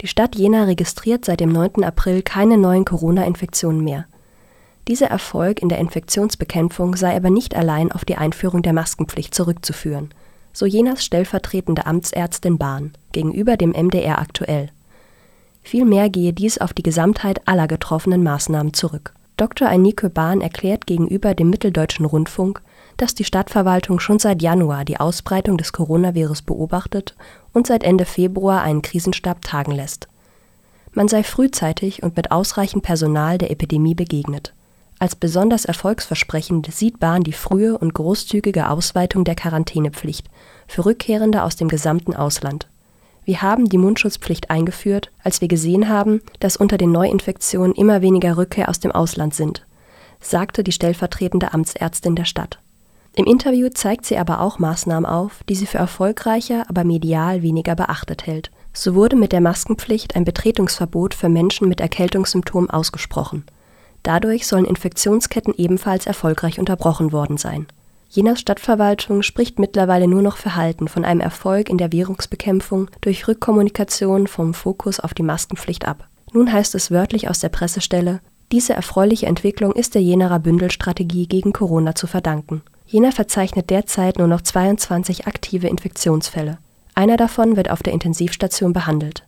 Die Stadt Jena registriert seit dem 9. April keine neuen Corona-Infektionen mehr. Dieser Erfolg in der Infektionsbekämpfung sei aber nicht allein auf die Einführung der Maskenpflicht zurückzuführen, so Jenas stellvertretende Amtsärztin Bahn gegenüber dem MDR aktuell. Vielmehr gehe dies auf die Gesamtheit aller getroffenen Maßnahmen zurück. Dr. Einike Bahn erklärt gegenüber dem Mitteldeutschen Rundfunk, dass die Stadtverwaltung schon seit Januar die Ausbreitung des Coronavirus beobachtet und seit Ende Februar einen Krisenstab tagen lässt. Man sei frühzeitig und mit ausreichend Personal der Epidemie begegnet. Als besonders erfolgsversprechend sieht Bahn die frühe und großzügige Ausweitung der Quarantänepflicht für Rückkehrende aus dem gesamten Ausland. Wir haben die Mundschutzpflicht eingeführt, als wir gesehen haben, dass unter den Neuinfektionen immer weniger Rückkehr aus dem Ausland sind, sagte die stellvertretende Amtsärztin der Stadt. Im Interview zeigt sie aber auch Maßnahmen auf, die sie für erfolgreicher, aber medial weniger beachtet hält. So wurde mit der Maskenpflicht ein Betretungsverbot für Menschen mit Erkältungssymptomen ausgesprochen. Dadurch sollen Infektionsketten ebenfalls erfolgreich unterbrochen worden sein. Jenas Stadtverwaltung spricht mittlerweile nur noch verhalten von einem Erfolg in der Währungsbekämpfung durch Rückkommunikation vom Fokus auf die Maskenpflicht ab. Nun heißt es wörtlich aus der Pressestelle, diese erfreuliche Entwicklung ist der Jenerer Bündelstrategie gegen Corona zu verdanken. Jena verzeichnet derzeit nur noch 22 aktive Infektionsfälle. Einer davon wird auf der Intensivstation behandelt